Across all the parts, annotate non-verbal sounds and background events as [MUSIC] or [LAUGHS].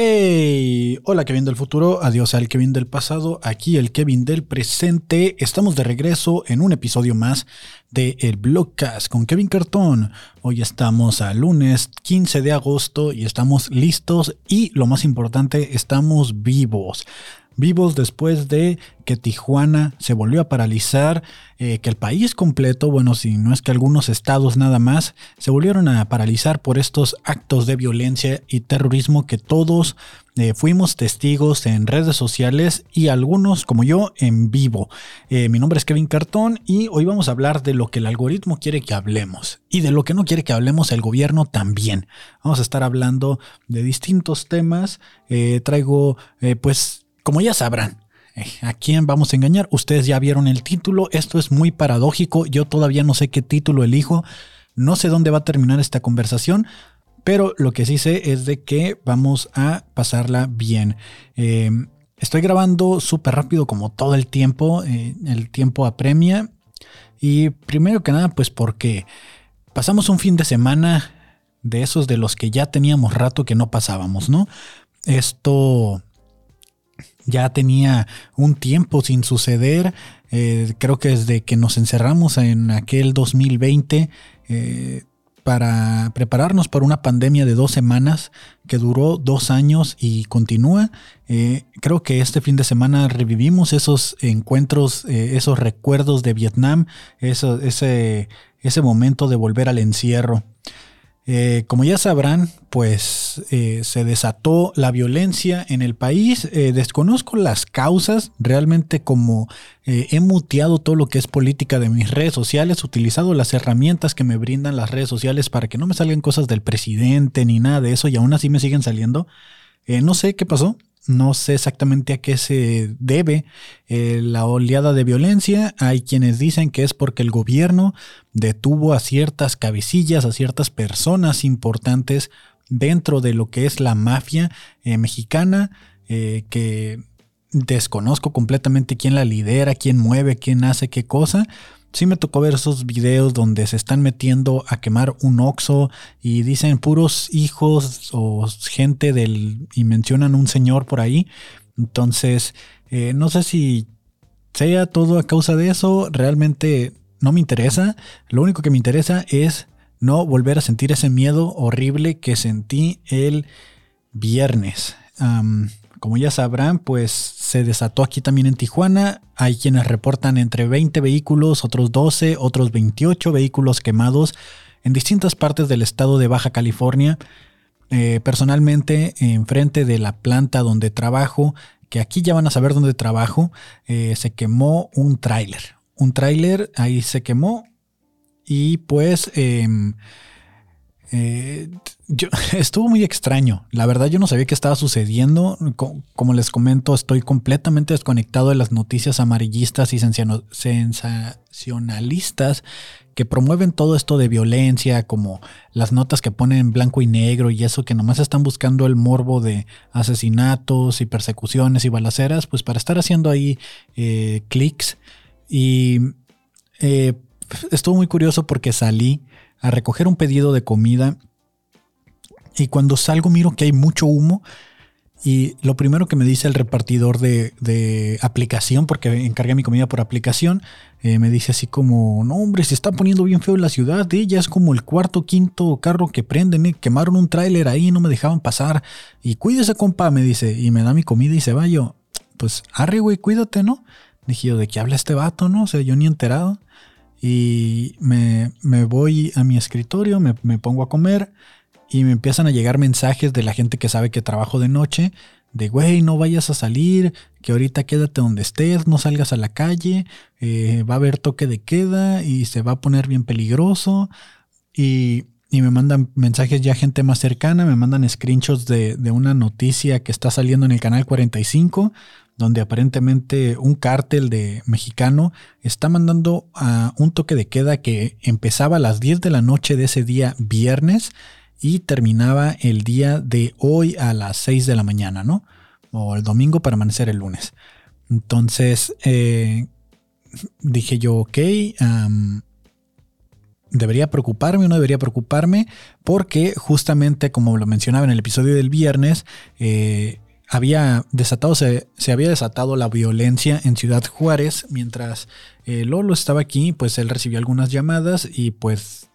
Hey, hola Kevin del futuro, adiós al Kevin del pasado, aquí el Kevin del presente. Estamos de regreso en un episodio más de El Blogcast con Kevin Cartón. Hoy estamos a lunes 15 de agosto y estamos listos y lo más importante, estamos vivos vivos después de que Tijuana se volvió a paralizar, eh, que el país completo, bueno, si no es que algunos estados nada más, se volvieron a paralizar por estos actos de violencia y terrorismo que todos eh, fuimos testigos en redes sociales y algunos como yo en vivo. Eh, mi nombre es Kevin Cartón y hoy vamos a hablar de lo que el algoritmo quiere que hablemos y de lo que no quiere que hablemos el gobierno también. Vamos a estar hablando de distintos temas. traigo pues como ya sabrán, eh, ¿A quién vamos a engañar? Ustedes ya vieron el título, esto es muy paradójico, yo todavía no sé qué título elijo, no sé dónde va a terminar esta conversación, pero lo que sí sé es de que vamos a pasarla bien. Em, estoy grabando súper rápido como todo el tiempo, eh, el tiempo apremia, y primero que nada pues porque pasamos un fin de semana de esos de los que ya teníamos rato que no pasábamos, ¿no? Esto ya tenía un tiempo sin suceder. Eh, creo que desde que nos encerramos en aquel 2020 eh, para prepararnos para una pandemia de dos semanas que duró dos años y continúa. Eh, creo que este fin de semana revivimos esos encuentros, esos recuerdos de Vietnam, ese, ese momento de volver al encierro. Eh, como ya sabrán, pues eh, se desató la violencia en el país. Eh, desconozco las causas, realmente como he muteado todo lo que es política de mis redes sociales, utilizado las herramientas que me brindan las redes sociales para que no me salgan cosas del presidente ni nada de eso y aún así me siguen saliendo. no sé qué pasó, no sé exactamente a qué se debe eh, la oleada de violencia. Hay quienes dicen que es porque el gobierno detuvo a ciertas cabecillas, a ciertas personas importantes dentro de lo que es la mafia eh, mexicana, eh, que desconozco completamente quién la lidera, quién mueve, quién hace qué cosa sí me tocó ver esos videos donde se están metiendo a quemar un oxo y dicen puros hijos o gente del y mencionan un señor por ahí. Entonces, eh, no sé si sea todo a causa de eso, realmente no me interesa. Lo único que me interesa es no volver a sentir ese miedo horrible que sentí el viernes. Como ya sabrán, pues se desató aquí también en Tijuana. Hay quienes reportan entre 20 vehículos, otros 12, otros 28 vehículos quemados en distintas partes del estado de Baja California. Eh, personalmente, enfrente de la planta donde trabajo, que aquí ya van a saber dónde trabajo, eh, se quemó un tráiler. Un tráiler ahí se quemó y pues... Em, eh, [LAUGHS] estuvo muy extraño. La verdad yo no sabía qué estaba sucediendo. Como les comento, estoy completamente desconectado de las noticias amarillistas y sensacionalistas que promueven todo esto de violencia, como las notas que ponen en blanco y negro y eso que nomás están buscando el morbo de asesinatos y persecuciones y balaceras, pues para estar haciendo ahí eh, clics. Y eh, estuvo muy curioso porque salí a recoger un pedido de comida y cuando salgo miro que hay mucho humo y lo primero que me dice el repartidor de, aplicación, porque encargué mi comida por aplicación, eh, me dice así como, no hombre, se está poniendo bien feo la ciudad, ¿eh? ya es como el cuarto, quinto carro que prenden, ¿eh? quemaron un tráiler ahí, no me dejaban pasar. Y cuídese, compa, me dice, y me da mi comida y se va yo. Pues, arre, güey, cuídate, ¿no? Dije yo, ¿de qué habla este vato, no? O sea, yo ni enterado. Y me, voy a mi escritorio, me, me pongo a comer y me empiezan a llegar mensajes de la gente que sabe que trabajo de noche, de güey, no vayas a salir, que ahorita quédate donde estés, no salgas a la calle, eh, va a haber toque de queda y se va a poner bien peligroso. Y, me mandan mensajes ya gente más cercana, me mandan screenshots de, de, una noticia que está saliendo en el canal 45, donde aparentemente un cártel de mexicano está mandando a un toque de queda que empezaba a las 10 de la noche de ese día viernes y terminaba el día de hoy a las 6 de la mañana, ¿no? O el domingo para amanecer el lunes. Entonces eh, dije yo, ok, debería preocuparme o no debería preocuparme, porque justamente como lo mencionaba en el episodio del viernes, eh, había desatado, se, había desatado la violencia en Ciudad Juárez mientras eh, Lolo estaba aquí, pues él recibió algunas llamadas y pues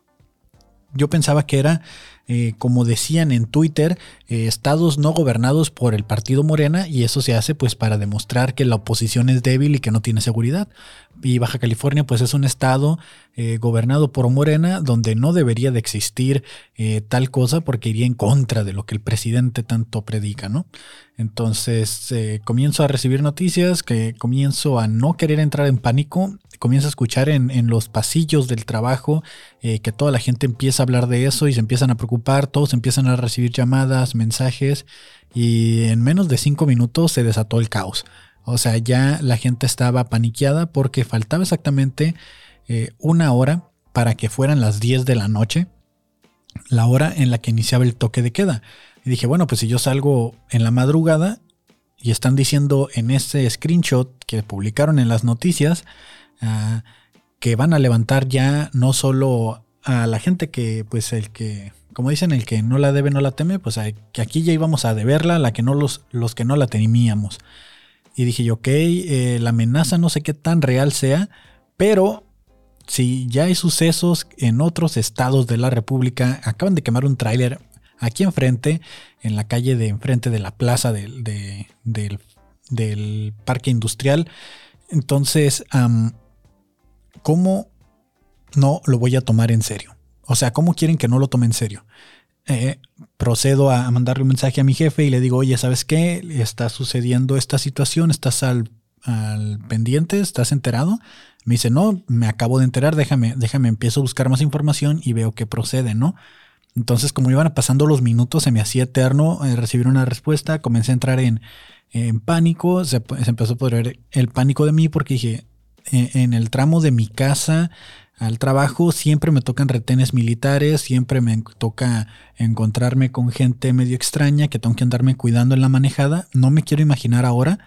yo pensaba que era eh, como decían en Twitter, eh, estados no gobernados por el partido Morena y eso se hace pues para demostrar que la oposición es débil y que no tiene seguridad. Y Baja California pues es un estado eh, gobernado por Morena donde no debería de existir tal cosa porque iría en contra de lo que el presidente tanto predica, ¿no? Entonces comienzo a recibir noticias, que comienzo a no querer entrar en pánico, comienzo a escuchar en, en los pasillos del trabajo que toda la gente empieza a hablar de eso y se empiezan a preocupar todos empiezan a recibir llamadas, mensajes y en menos de cinco minutos se desató el caos. O sea, ya la gente estaba paniqueada porque faltaba exactamente eh, una hora para que fueran las 10 de la noche, la hora en la que iniciaba el toque de queda. Y dije, bueno, pues si yo salgo en la madrugada y están diciendo en ese screenshot que publicaron en las noticias ah, que van a levantar ya no solo a la gente que, pues el que como dicen, el que no la debe no la teme, pues que aquí ya íbamos a deberla, la que no los, los que no la temíamos. Y dije yo, ok, eh, la amenaza no sé qué tan real sea, pero si ya hay sucesos en otros estados de la República, acaban de quemar un tráiler aquí enfrente, en la calle de enfrente de la plaza del, del, parque industrial. Entonces, ¿cómo no lo voy a tomar en serio? O sea, ¿cómo quieren que no lo tome en serio? Eh, procedo a mandarle un mensaje a mi jefe y le digo, oye, ¿sabes qué? Está sucediendo esta situación, estás al, pendiente, estás enterado. Me dice, no, me acabo de enterar, déjame, déjame, empiezo a buscar más información y veo que procede, ¿no? Entonces, como iban pasando los minutos, se me hacía eterno eh, recibir una respuesta, comencé a entrar en, pánico, se, empezó a poner el pánico de mí porque dije, e, en el tramo de mi casa al trabajo, siempre me tocan retenes militares, siempre me toca encontrarme con gente medio extraña que tengo que andarme cuidando en la manejada. No me quiero imaginar ahora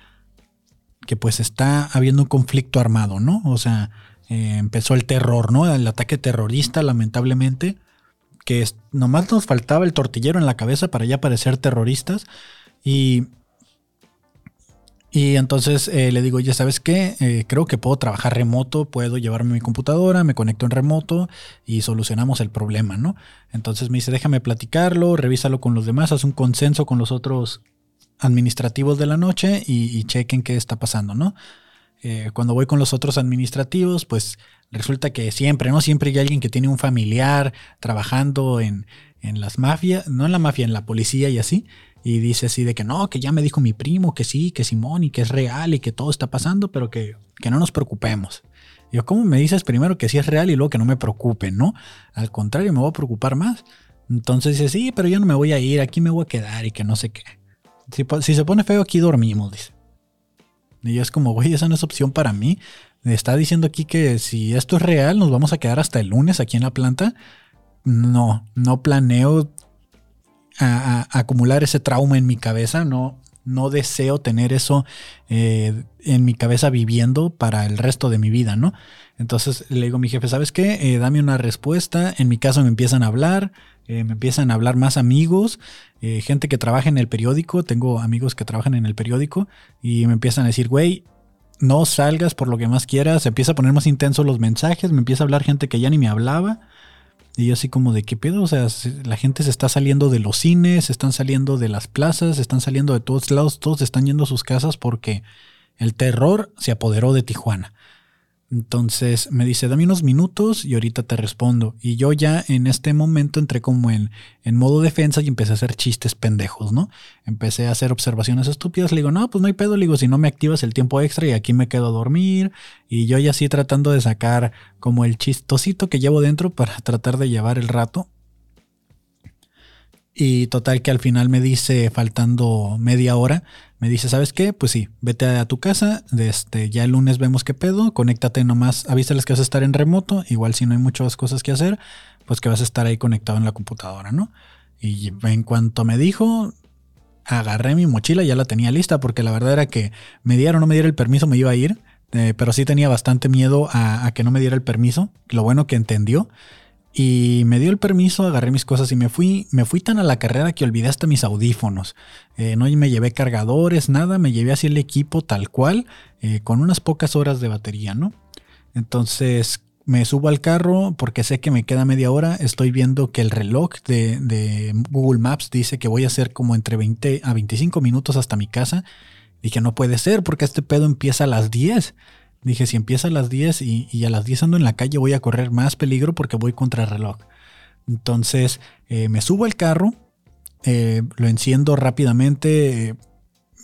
que pues está habiendo un conflicto armado, ¿no? O sea, eh, empezó el terror, ¿no? El ataque terrorista, lamentablemente, que nomás nos faltaba el tortillero en la cabeza para ya parecer terroristas. Y y entonces eh, le digo, ya sabes qué, eh, creo que puedo trabajar remoto, puedo llevarme mi computadora, me conecto en remoto y solucionamos el problema, ¿no? Entonces me dice, déjame platicarlo, revísalo con los demás, haz un consenso con los otros administrativos de la noche y, chequen qué está pasando, ¿no? Eh, cuando voy con los otros administrativos, pues resulta que siempre, ¿no? Siempre hay alguien que tiene un familiar trabajando en, en las mafias, no en la mafia, en la policía y así y dice así de que no, que ya me dijo mi primo que sí, que Simón y que es real y que todo está pasando, pero que, no nos preocupemos. yo, ¿cómo me dices primero que sí es real y luego que no me preocupe, no? Al contrario, me voy a preocupar más. Entonces dice, sí, pero yo no me voy a ir, aquí me voy a quedar y que no sé qué. Si, se pone feo, aquí dormimos, dice. Y es como, güey, esa no es opción para mí. Está diciendo aquí que si esto es real, nos vamos a quedar hasta el lunes aquí en la planta. No, no planeo acumular ese trauma en mi cabeza, no, no deseo tener eso eh, en mi cabeza viviendo para el resto de mi vida, ¿no? Entonces le digo a mi jefe, ¿sabes qué? Eh, dame una respuesta. En mi caso me empiezan a hablar, eh, me empiezan a hablar más amigos, gente que trabaja en el periódico, tengo amigos que trabajan en el periódico y me empiezan a decir, güey, no salgas por lo que más quieras, se empieza a poner más intenso los mensajes, me empieza a hablar gente que ya ni me hablaba. Y así como de qué pedo, o sea, la gente se está saliendo de los cines, se están saliendo de las plazas, se están saliendo de todos lados, todos están yendo a sus casas porque el terror se apoderó de Tijuana. Entonces me dice, dame unos minutos y ahorita te respondo. Y yo ya en este momento entré como en, en modo defensa y empecé a hacer chistes pendejos, ¿no? Empecé a hacer observaciones estúpidas. Le digo, no, pues no hay pedo. Le digo, si no me activas el tiempo extra y aquí me quedo a dormir. Y yo ya así tratando de sacar como el chistosito que llevo dentro para [LAUGHS] tratar de llevar el rato. Y total que al final me dice, faltando media hora, me dice, ¿sabes qué? Pues sí, vete a tu casa, este, ya el lunes vemos qué pedo, conéctate nomás, avísales que vas a estar en remoto, igual si no hay muchas cosas que hacer, pues que vas a estar ahí conectado en la computadora, ¿no? Y en cuanto me dijo, agarré mi mochila, ya la tenía lista, porque la verdad era que me diera o no me diera el permiso, me iba a ir, eh, pero sí tenía bastante miedo a, a que no me diera el permiso, lo bueno que entendió Y me dio el permiso, agarré mis cosas y me fui. Me fui tan a la carrera que olvidé hasta mis audífonos. Eh, no me llevé cargadores, nada, me llevé así el equipo tal cual, eh, con unas pocas horas de batería, ¿no? Entonces me subo al carro porque sé que me queda media hora. Estoy viendo que el reloj de, Google Maps dice que voy a hacer como entre 20 a 25 minutos hasta mi casa. Dije, no puede ser porque este pedo empieza a las 10. Dije, si empieza a las 10 y, a las 10 ando en la calle, voy a correr más peligro porque voy contra el reloj. Entonces eh, me subo al carro, eh, lo enciendo rápidamente.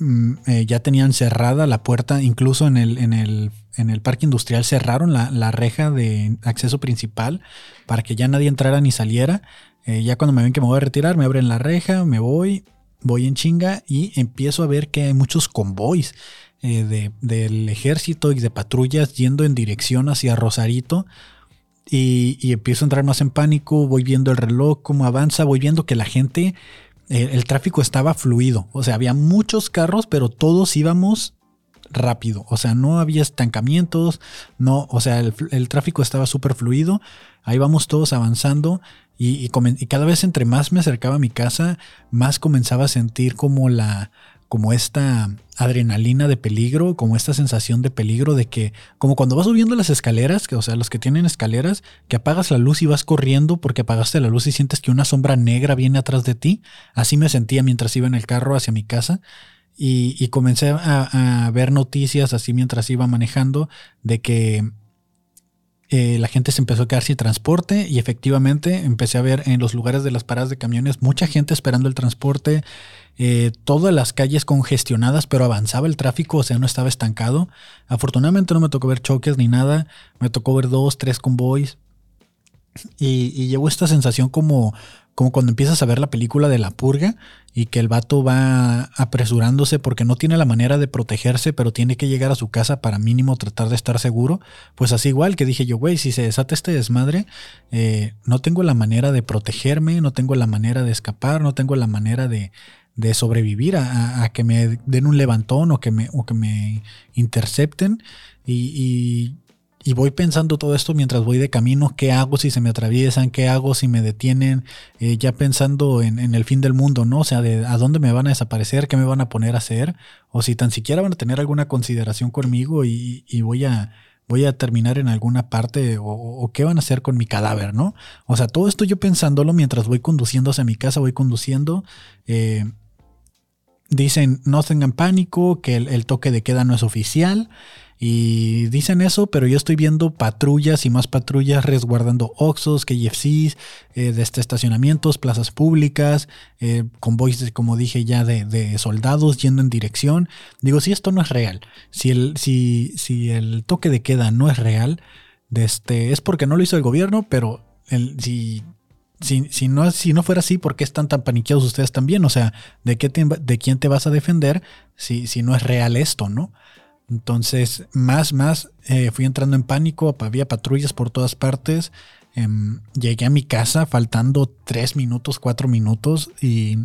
Mm, eh, ya tenían cerrada la puerta, incluso en el, en el, en el parque industrial cerraron la, reja de acceso principal para que ya nadie entrara ni saliera. ya cuando me ven que me voy a retirar, me abren la reja, me voy, voy en chinga y empiezo a ver que hay muchos convoys eh, del ejército y de patrullas yendo en dirección hacia Rosarito. Y, empiezo a entrar más en pánico, voy viendo el reloj, cómo avanza, voy viendo que la gente, eh, el tráfico estaba fluido. O sea, había muchos carros, pero todos íbamos rápido. O sea, no había estancamientos, no, o sea, el, tráfico estaba súper fluido. Ahí vamos todos avanzando y, y, cada vez entre más me acercaba a mi casa, más comenzaba a sentir como la, como esta adrenalina de peligro, como esta sensación de peligro de que, como cuando vas subiendo las escaleras, que, o sea, los que tienen escaleras, que apagas la luz y vas corriendo porque apagaste la luz y sientes que una sombra negra viene atrás de ti. Así me sentía mientras iba en el carro hacia mi casa. Y, comencé a, a, ver noticias así mientras iba manejando de que eh, la gente se empezó a quedar sin transporte y efectivamente empecé a ver en los lugares de las paradas de camiones mucha gente esperando el transporte, eh, todas las calles congestionadas, pero avanzaba el tráfico, o sea, no estaba estancado. Afortunadamente no me tocó ver choques ni nada, me tocó ver dos, tres convoys. Y, y llevo esta sensación como, como cuando empiezas a ver la película de la purga y que el vato va apresurándose porque no tiene la manera de protegerse, pero tiene que llegar a su casa para mínimo tratar de estar seguro. Pues así igual que dije yo, güey, si se desata este desmadre, eh, no tengo la manera de protegerme, no tengo la manera de escapar, no tengo la manera de, de sobrevivir a, que me den un levantón o que me, o que me intercepten. y, y voy pensando todo esto mientras voy de camino, qué hago si se me atraviesan, qué hago si me detienen, eh, ya pensando en, el fin del mundo, ¿no? O sea, de a dónde me van a desaparecer, qué me van a poner a hacer, o si tan siquiera van a tener alguna consideración conmigo y, voy a voy a terminar en alguna parte o, qué van a hacer con mi cadáver, ¿no? O sea, todo esto yo pensándolo mientras voy conduciendo hacia mi casa, voy conduciendo. Eh, dicen, no tengan pánico, que el toque de queda no es oficial. Y dicen eso, pero yo estoy viendo patrullas y más patrullas resguardando Oxos, KFCs, eh, de este estacionamientos, plazas públicas, eh, convoys, como dije ya, de, soldados yendo en dirección. Digo, si esto no es real, si el, si, si el toque de queda no es real, este, es porque no lo hizo el gobierno, pero el, si si, no, si no fuera así, ¿por qué están tan paniqueados ustedes también? O sea, ¿de, qué de quién te vas a defender si, si no es real esto, no? Entonces, más, más, eh, fui entrando en pánico, había patrullas por todas partes. Em, llegué a mi casa faltando tres minutos, cuatro minutos [LAUGHS] y,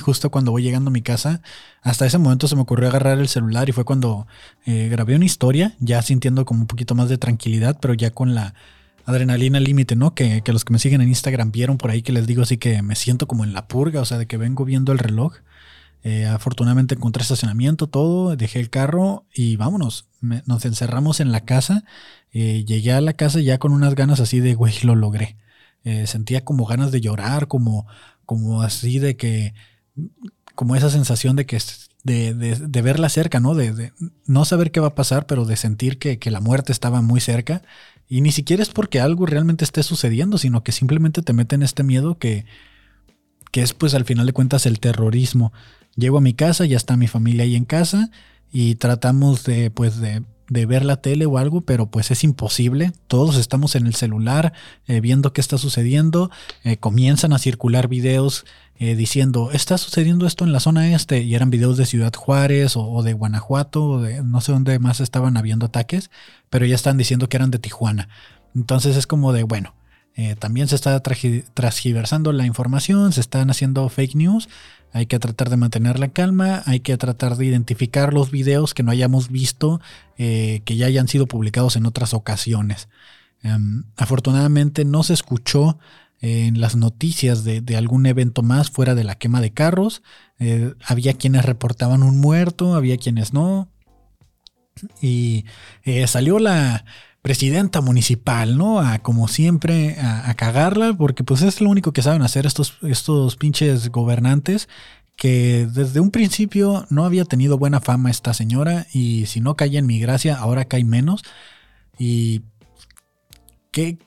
justo cuando voy llegando a mi casa, hasta ese momento se me ocurrió agarrar el celular y fue cuando eh, grabé una historia, ya sintiendo como un poquito más de tranquilidad, pero ya con la adrenalina límite, ¿no? Que, que los que me siguen en Instagram vieron por ahí que les digo así que me siento como en la purga, o sea, de que vengo viendo el reloj. Eh, afortunadamente encontré estacionamiento, todo, dejé el carro y vámonos. nos encerramos en la casa. Eh, llegué a la casa ya con unas ganas así de, güey, lo logré. Eh, sentía como ganas de llorar, como, como así de que, como esa sensación de que, de, de, verla cerca, ¿no? De, no saber qué va a pasar, pero de sentir que, que la muerte estaba muy cerca. Y ni siquiera es porque algo realmente esté sucediendo, sino que simplemente te meten este miedo que, que es pues al final de cuentas el terrorismo. Llego a mi casa, ya está mi familia ahí en casa y tratamos de, pues, de, ver la tele o algo, pero pues es imposible. Todos estamos en el celular eh, viendo qué está sucediendo. Eh, comienzan a circular videos eh, diciendo, está sucediendo esto en la zona este, y eran videos de Ciudad Juárez o, de Guanajuato, o de no sé dónde más estaban habiendo ataques, pero ya están diciendo que eran de Tijuana. Entonces es como de, bueno, también se está transgiversando la información, se están haciendo fake news hay que tratar de mantener la calma, hay que tratar de identificar los videos que no hayamos visto, eh, que ya hayan sido publicados en otras ocasiones. Em, afortunadamente no se escuchó en las noticias de, algún evento más fuera de la quema de carros. Eh, había quienes reportaban un muerto, había quienes no. Y eh, salió la presidenta municipal, ¿no? A como siempre, a, cagarla, porque pues es lo único que saben hacer estos, estos pinches gobernantes, que desde un principio no había tenido buena fama esta señora y si no caía en mi gracia, ahora cae menos. Y qué,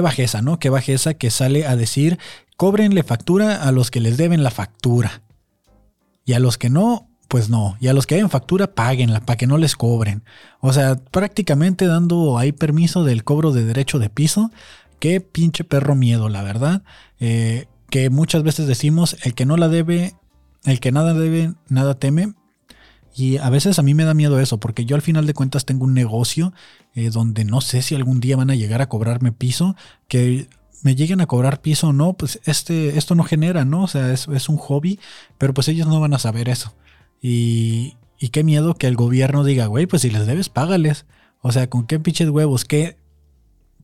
bajeza, ¿no? Qué bajeza que sale a decir, cóbrenle factura a los que les deben la factura. Y a los que no, pues no. Y a los que deben factura, páguenla para que no les cobren. O sea, prácticamente dando ahí permiso del cobro de derecho de piso. Qué pinche perro miedo, la verdad. Eh, que muchas veces decimos, el que no la debe, el que nada debe, nada teme. Y a veces a mí me da miedo eso, porque yo al final de cuentas tengo un negocio eh, donde no sé si algún día van a llegar a cobrarme piso, que me lleguen a cobrar piso o no, pues este, esto no genera, ¿no? O sea, es un hobby, pero pues ellos no van a saber eso. Y, qué miedo que el gobierno diga, güey, pues si les debes, págales. O sea, con qué pinches huevos, qué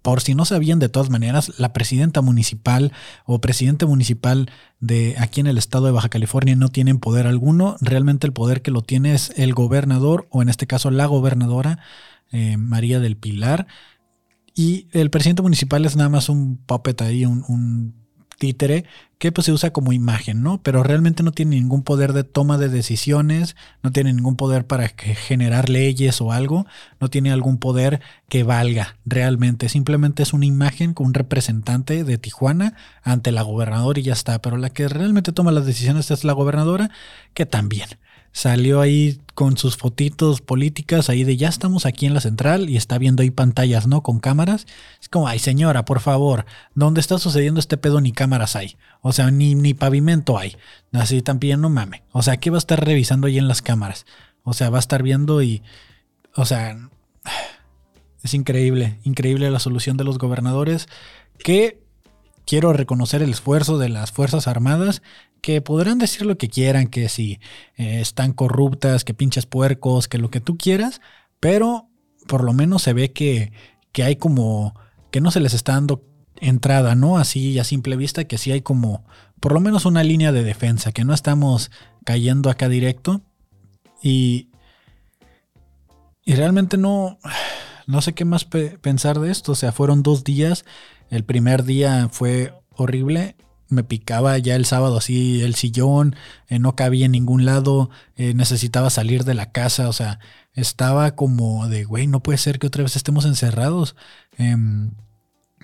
por si no sabían de todas maneras, la presidenta municipal o presidente municipal de aquí en el estado de Baja California no tienen poder alguno. Realmente el poder que lo tiene es el gobernador o en este caso la gobernadora eh, María del Pilar. Y el presidente municipal es nada más un puppet ahí, un títere que pues se usa como imagen, ¿no? Pero realmente no tiene ningún poder de toma de decisiones, no tiene ningún poder para generar leyes o algo, no tiene algún poder que valga realmente, simplemente es una imagen con un representante de Tijuana ante la gobernadora y ya está, pero la que realmente toma las decisiones es la gobernadora, que también salió ahí con sus fotitos políticas ahí de ya estamos aquí en la central y está viendo ahí pantallas, ¿no? Con cámaras. Es como, ay señora, por favor, ¿dónde está sucediendo este pedo ni cámaras hay? O sea, ni, ni pavimento hay. Así también no mame. O sea, ¿qué va a estar revisando ahí en las cámaras? O sea, va a estar viendo y... O sea, es increíble, increíble la solución de los gobernadores que quiero reconocer el esfuerzo de las Fuerzas Armadas que podrán decir lo que quieran, que si eh, están corruptas, que pinches puercos, que lo que tú quieras, pero por lo menos se ve que, que hay como, que no se les está dando entrada, ¿no? Así a simple vista, que sí hay como, por lo menos una línea de defensa, que no estamos cayendo acá directo. Y, y realmente no, no sé qué más pensar de esto. O sea, fueron dos días. El primer día fue horrible me picaba ya el sábado así el sillón, eh, no cabía en ningún lado, eh, necesitaba salir de la casa, o sea, estaba como de, güey, no puede ser que otra vez estemos encerrados. Em,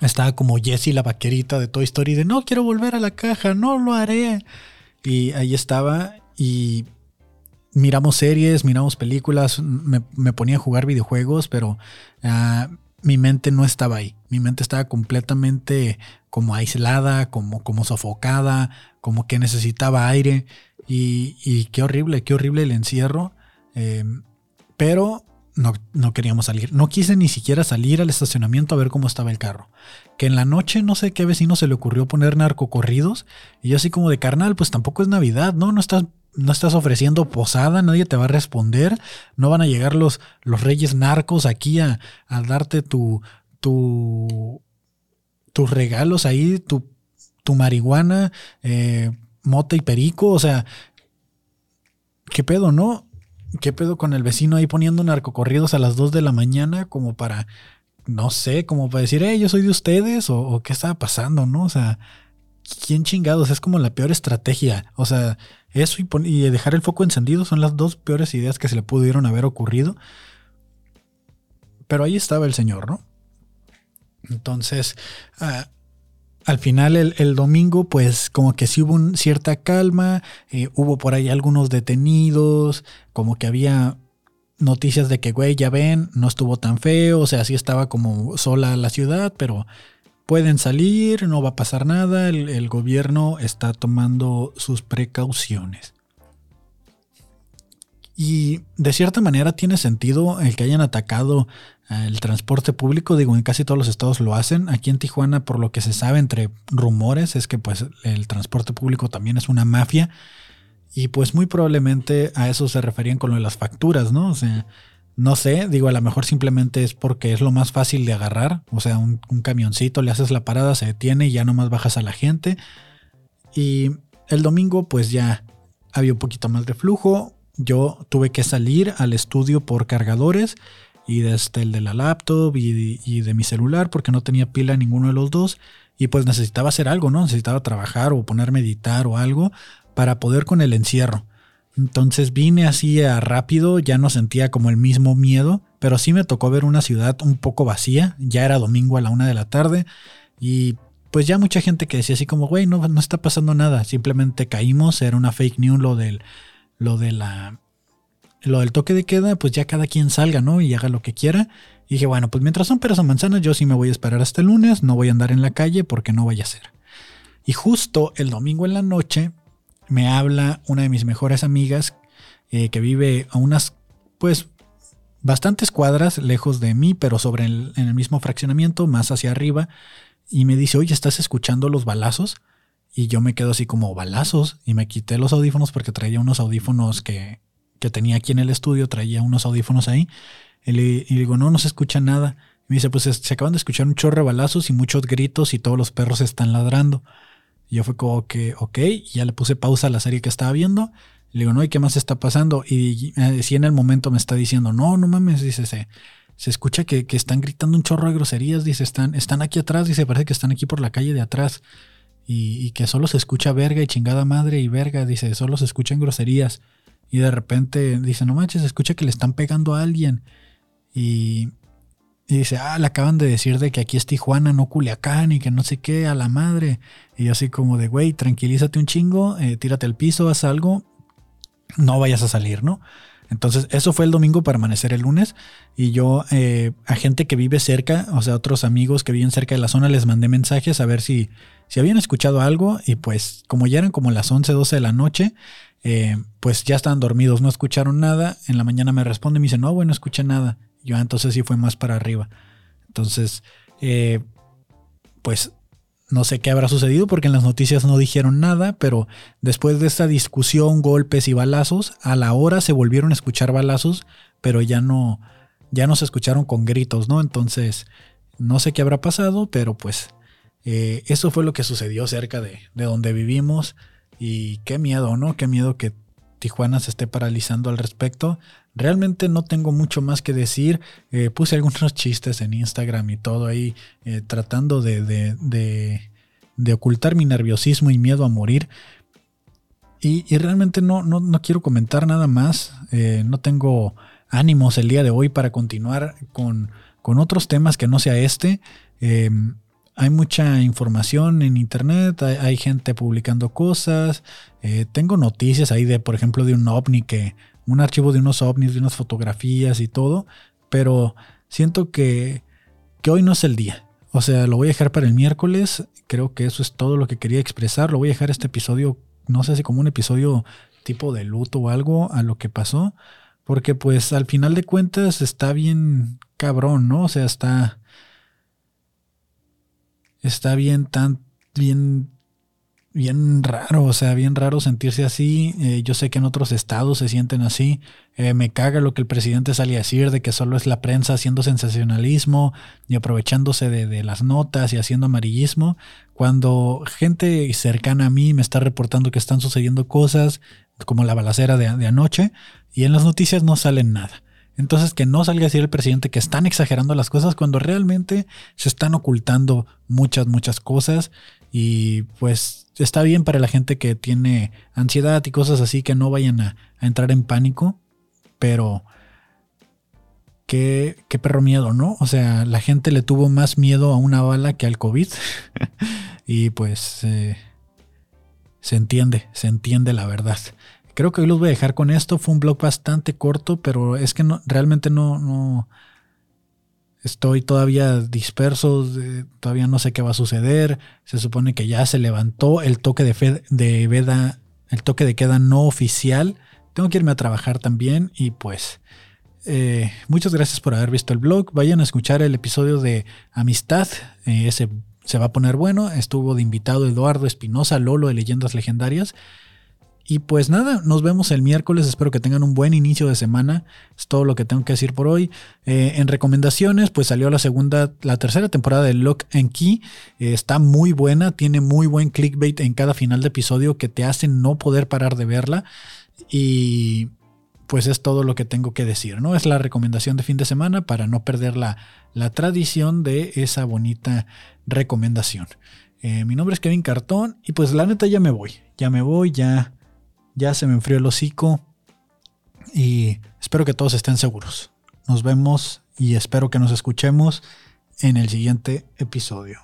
estaba como Jessie la vaquerita de Toy Story de, no quiero volver a la caja, no lo haré. Y ahí estaba y miramos series, miramos películas, me, ponía a jugar videojuegos, pero ah, mi mente no estaba ahí. Mi mente estaba completamente como aislada, como, como sofocada, como que necesitaba aire. Y, qué horrible, qué horrible el encierro. Em, pero no, no, queríamos salir. No quise ni siquiera salir al estacionamiento a ver cómo estaba el carro. Que en la noche no sé qué vecino se le ocurrió poner narcocorridos. Y yo así como de carnal, pues tampoco es Navidad, ¿no? No estás no estás ofreciendo posada, nadie te va a responder, no van a llegar los, los reyes narcos aquí a, darte tu, tu, tus regalos ahí, tu, tu marihuana, eh, mota y perico, o sea, ¿qué pedo, no? ¿Qué pedo con el vecino ahí poniendo narcocorridos a las 2 de la mañana como para, no sé, como para decir, hey, yo soy de ustedes o, o qué estaba pasando, ¿no? O sea, ¿quién chingados? Es como la peor estrategia. O sea, eso y, dejar el foco encendido son las dos peores ideas que se le pudieron haber ocurrido. Pero ahí estaba el señor, ¿no? Entonces, ah, al final el, domingo, pues como que sí hubo cierta calma, eh, hubo por ahí algunos detenidos, como que había noticias de que, güey, ya ven, no estuvo tan feo, o sea, sí estaba como sola la ciudad, pero pueden salir, no va a pasar nada, el, gobierno está tomando sus precauciones. Y de cierta manera tiene sentido el que hayan atacado el transporte público, digo, en casi todos los estados lo hacen. Aquí en Tijuana, por lo que se sabe entre rumores, es que pues el transporte público también es una mafia. Y pues muy probablemente a eso se referían con lo de las facturas, ¿no? O sea, No sé, digo, a lo mejor simplemente es porque es lo más fácil de agarrar. O sea, un, camioncito, le haces la parada, se detiene y ya nomás bajas a la gente. Y el domingo, pues ya había un poquito más de flujo. Yo tuve que salir al estudio por cargadores y desde el de la laptop y, y de mi celular porque no tenía pila en ninguno de los dos. Y pues necesitaba hacer algo, ¿no? Necesitaba trabajar o ponerme a editar o algo para poder con el encierro. Entonces vine así a rápido, ya no sentía como el mismo miedo, pero sí me tocó ver una ciudad un poco vacía, ya era domingo a la una de la tarde y pues ya mucha gente que decía así como, güey, no, no está pasando nada, simplemente caímos, era una fake news lo del, lo de la, lo del toque de queda, pues ya cada quien salga, ¿no? Y haga lo que quiera. Y dije, bueno, pues mientras son peras o manzanas, yo sí me voy a esperar hasta el lunes, no voy a andar en la calle porque no vaya a ser. Y justo el domingo en la noche me habla una de mis mejores amigas eh, que vive a unas, pues, bastantes cuadras lejos de mí, pero sobre el, en el mismo fraccionamiento, más hacia arriba, y me dice, oye, ¿estás escuchando los balazos? Y yo me quedo así como balazos, y me quité los audífonos porque traía unos audífonos que, que tenía aquí en el estudio, traía unos audífonos ahí, y le, digo, no, no se escucha nada. me dice, pues se acaban de escuchar un chorro de balazos y muchos gritos y todos los perros están ladrando. Y yo fue como que, ok, ya le puse pausa a la serie que estaba viendo. Le digo, no, ¿y qué más está pasando? Y eh, si en el momento me está diciendo, no, no mames, dice, se, se escucha que, están gritando un chorro de groserías, dice, están, están aquí atrás, dice, parece que están aquí por la calle de atrás. Y, que solo se escucha verga y chingada madre y verga, dice, solo se escuchan groserías. Y de repente dice, no manches, se escucha que le están pegando a alguien. Y, y dice, ah, le acaban de decir de que aquí es Tijuana, no Culiacán, y que no sé qué, a la madre. Y así como de, güey, tranquilízate un chingo, eh, tírate al piso, haz algo, no vayas a salir, ¿no? Entonces, eso fue el domingo para amanecer el lunes. Y yo eh, a gente que vive cerca, o sea, otros amigos que viven cerca de la zona, les mandé mensajes a ver si, si habían escuchado algo. Y pues, como ya eran como las 11, 12 de la noche, eh, pues ya estaban dormidos, no escucharon nada. En la mañana me responde y me dice, no, bueno, no escuché nada. Yo entonces sí fue más para arriba. Entonces, eh, pues no sé qué habrá sucedido porque en las noticias no dijeron nada, pero después de esta discusión, golpes y balazos, a la hora se volvieron a escuchar balazos, pero ya no, ya no se escucharon con gritos, ¿no? Entonces, no sé qué habrá pasado, pero pues eh, eso fue lo que sucedió cerca de, de donde vivimos y qué miedo, ¿no? Qué miedo que Tijuana se esté paralizando al respecto. Realmente no tengo mucho más que decir. Eh, puse algunos [LAUGHS] chistes en Instagram y todo ahí, eh, tratando de, de, ocultar mi nerviosismo y miedo a morir. Y, realmente no, no, quiero comentar nada más. Eh, no tengo ánimos el día de hoy para continuar con, con otros temas que no sea este. Hay mucha información en internet, hay, gente publicando cosas. tengo noticias ahí de, por ejemplo, de un ovni que un archivo de unos ovnis, de unas fotografías y todo, pero siento que, que hoy no es el día. O sea, lo voy a dejar para el miércoles. Creo que eso es todo lo que quería expresar. Lo voy a dejar este episodio, no sé si como un episodio tipo de luto o algo a lo que pasó. Porque pues al final de cuentas está bien cabrón, ¿no? O sea, está... Está bien tan... Bien bien raro, o sea, bien raro sentirse así. Eh, yo sé que en otros estados se sienten así. Eh, me caga lo que el presidente sale a decir de que solo es la prensa haciendo sensacionalismo y aprovechándose de, las notas y haciendo amarillismo. Cuando gente cercana a mí me está reportando que están sucediendo cosas como la balacera de, de anoche y en las noticias no salen nada. Entonces que no salga a decir el presidente que están exagerando las cosas cuando realmente se están ocultando muchas, muchas cosas y pues está bien para la gente que tiene ansiedad y cosas así que no vayan a, entrar en pánico, pero qué, qué, perro miedo, ¿no? O sea, la gente le tuvo más miedo a una bala que al COVID [LAUGHS] y pues eh, se entiende, se entiende la verdad. Creo que hoy los voy a dejar con esto. Fue un blog bastante corto, pero es que no, realmente no, no, Estoy todavía disperso, todavía no sé qué va a suceder. Se supone que ya se levantó el toque de, de veda, el toque de queda no oficial. Tengo que irme a trabajar también y pues eh, muchas gracias por haber visto el blog. Vayan a escuchar el episodio de Amistad. Eh, ese se va a poner bueno. Estuvo de invitado Eduardo Espinosa, Lolo de Leyendas Legendarias. Y pues nada, nos vemos el miércoles. Espero que tengan un buen inicio de semana. Es todo lo que tengo que decir por hoy. Eh, en recomendaciones, pues salió la segunda, la tercera temporada de Lock and Key. Eh, está muy buena, tiene muy buen clickbait en cada final de episodio que te hace no poder parar de verla. Y pues es todo lo que tengo que decir, ¿no? Es la recomendación de fin de semana para no perder la, la tradición de esa bonita recomendación. Eh, mi nombre es Kevin Cartón y pues la neta ya me voy. Ya me voy, ya ya se me enfrió el hocico y espero que todos estén seguros. Nos vemos y espero que nos escuchemos en el siguiente episodio.